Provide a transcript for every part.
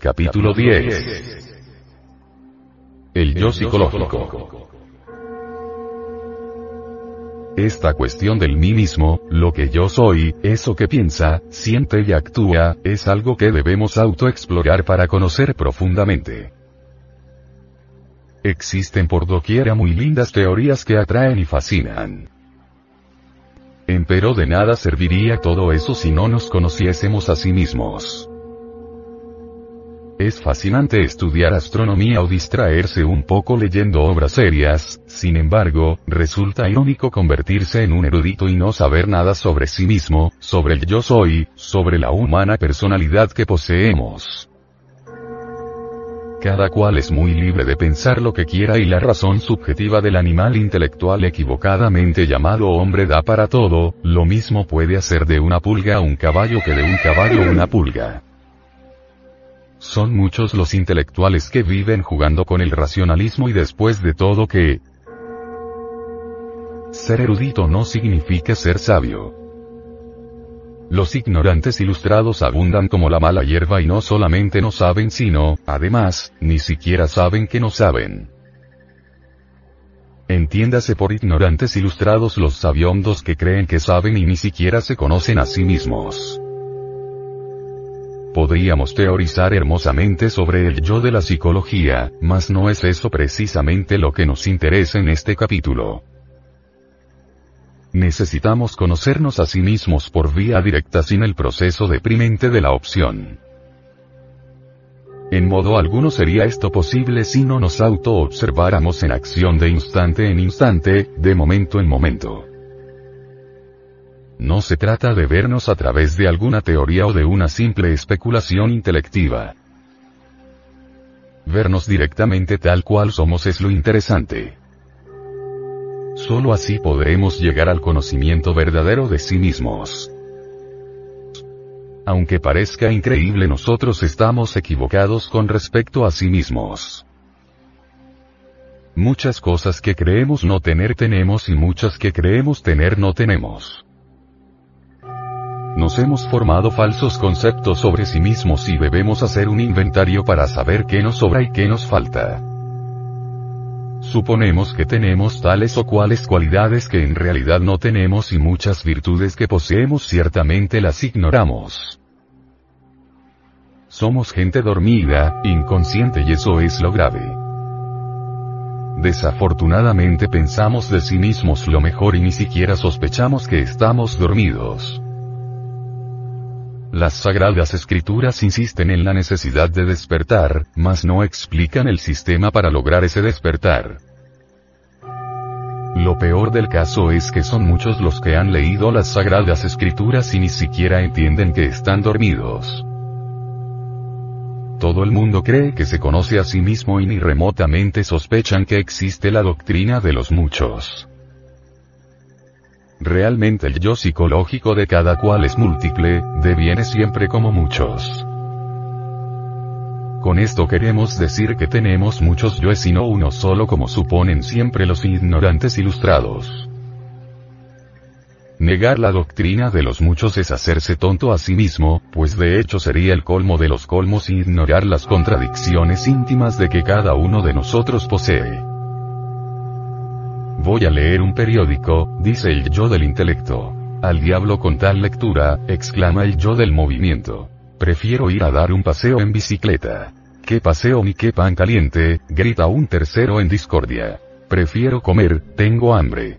Capítulo 10. El yo psicológico. Esta cuestión del mí mismo, lo que yo soy, eso que piensa, siente y actúa, es algo que debemos autoexplorar para conocer profundamente. Existen por doquiera muy lindas teorías que atraen y fascinan. Empero de nada serviría todo eso si no nos conociésemos a sí mismos. Es fascinante estudiar astronomía o distraerse un poco leyendo obras serias, sin embargo, resulta irónico convertirse en un erudito y no saber nada sobre sí mismo, sobre el yo soy, sobre la humana personalidad que poseemos. Cada cual es muy libre de pensar lo que quiera y la razón subjetiva del animal intelectual equivocadamente llamado hombre da para todo, lo mismo puede hacer de una pulga un caballo que de un caballo una pulga. Son muchos los intelectuales que viven jugando con el racionalismo y después de todo que... Ser erudito no significa ser sabio. Los ignorantes ilustrados abundan como la mala hierba y no solamente no saben sino, además, ni siquiera saben que no saben. Entiéndase por ignorantes ilustrados los sabiondos que creen que saben y ni siquiera se conocen a sí mismos. Podríamos teorizar hermosamente sobre el yo de la psicología, mas no es eso precisamente lo que nos interesa en este capítulo. Necesitamos conocernos a sí mismos por vía directa sin el proceso deprimente de la opción. En modo alguno sería esto posible si no nos auto-observáramos en acción de instante en instante, de momento en momento. No se trata de vernos a través de alguna teoría o de una simple especulación intelectiva. Vernos directamente tal cual somos es lo interesante. Solo así podremos llegar al conocimiento verdadero de sí mismos. Aunque parezca increíble nosotros estamos equivocados con respecto a sí mismos. Muchas cosas que creemos no tener tenemos y muchas que creemos tener no tenemos. Nos hemos formado falsos conceptos sobre sí mismos y debemos hacer un inventario para saber qué nos sobra y qué nos falta. Suponemos que tenemos tales o cuales cualidades que en realidad no tenemos y muchas virtudes que poseemos ciertamente las ignoramos. Somos gente dormida, inconsciente y eso es lo grave. Desafortunadamente pensamos de sí mismos lo mejor y ni siquiera sospechamos que estamos dormidos. Las sagradas escrituras insisten en la necesidad de despertar, mas no explican el sistema para lograr ese despertar. Lo peor del caso es que son muchos los que han leído las sagradas escrituras y ni siquiera entienden que están dormidos. Todo el mundo cree que se conoce a sí mismo y ni remotamente sospechan que existe la doctrina de los muchos. Realmente el yo psicológico de cada cual es múltiple, deviene siempre como muchos. Con esto queremos decir que tenemos muchos yoes y no uno solo como suponen siempre los ignorantes ilustrados. Negar la doctrina de los muchos es hacerse tonto a sí mismo, pues de hecho sería el colmo de los colmos ignorar las contradicciones íntimas de que cada uno de nosotros posee. Voy a leer un periódico, dice el yo del intelecto. Al diablo con tal lectura, exclama el yo del movimiento. Prefiero ir a dar un paseo en bicicleta. ¿Qué paseo ni qué pan caliente? grita un tercero en discordia. Prefiero comer, tengo hambre.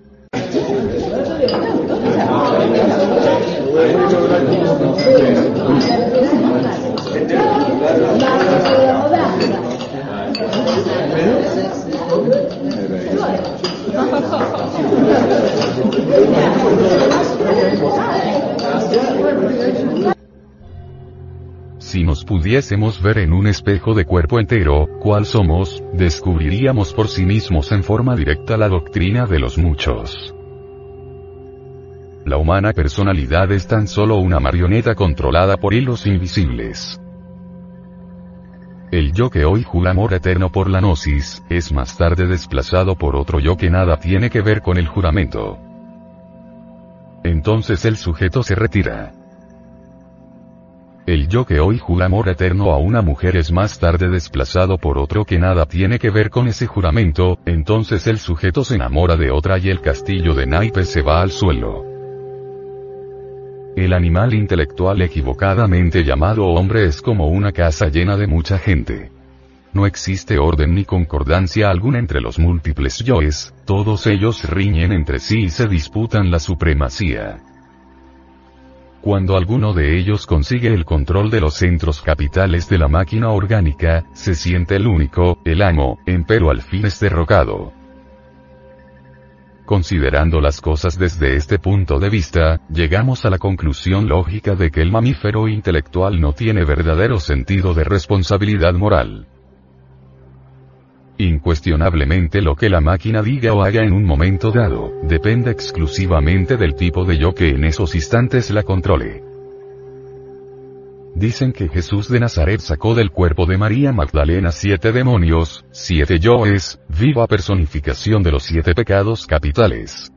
Pudiésemos ver en un espejo de cuerpo entero, cuál somos, descubriríamos por sí mismos en forma directa la doctrina de los muchos. La humana personalidad es tan solo una marioneta controlada por hilos invisibles. El yo que hoy jura amor eterno por la gnosis, es más tarde desplazado por otro yo que nada tiene que ver con el juramento. Entonces el sujeto se retira. El yo que hoy jura amor eterno a una mujer es más tarde desplazado por otro que nada tiene que ver con ese juramento, entonces el sujeto se enamora de otra y el castillo de naipes se va al suelo. El animal intelectual equivocadamente llamado hombre es como una casa llena de mucha gente. No existe orden ni concordancia alguna entre los múltiples yoes, todos ellos riñen entre sí y se disputan la supremacía. Cuando alguno de ellos consigue el control de los centros capitales de la máquina orgánica, se siente el único, el amo, empero al fin es derrocado. Considerando las cosas desde este punto de vista, llegamos a la conclusión lógica de que el mamífero intelectual no tiene verdadero sentido de responsabilidad moral. Incuestionablemente lo que la máquina diga o haga en un momento dado, depende exclusivamente del tipo de yo que en esos instantes la controle. Dicen que Jesús de Nazaret sacó del cuerpo de María Magdalena siete demonios, siete yoes, viva personificación de los siete pecados capitales.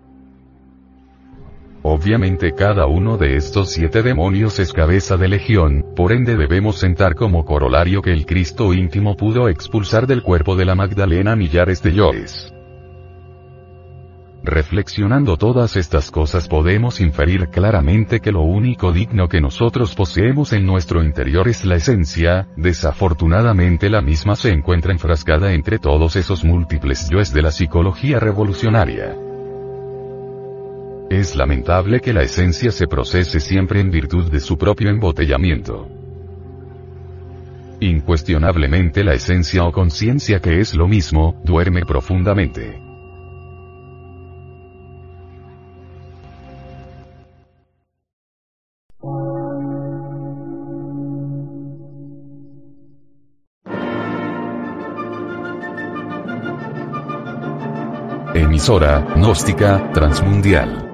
Obviamente cada uno de estos siete demonios es cabeza de legión, por ende debemos sentar como corolario que el Cristo íntimo pudo expulsar del cuerpo de la Magdalena millares de yoes. Reflexionando todas estas cosas podemos inferir claramente que lo único digno que nosotros poseemos en nuestro interior es la esencia, desafortunadamente la misma se encuentra enfrascada entre todos esos múltiples yoes de la psicología revolucionaria. Es lamentable que la esencia se procese siempre en virtud de su propio embotellamiento. Incuestionablemente la esencia o conciencia que es lo mismo, duerme profundamente. Emisora, gnóstica, transmundial.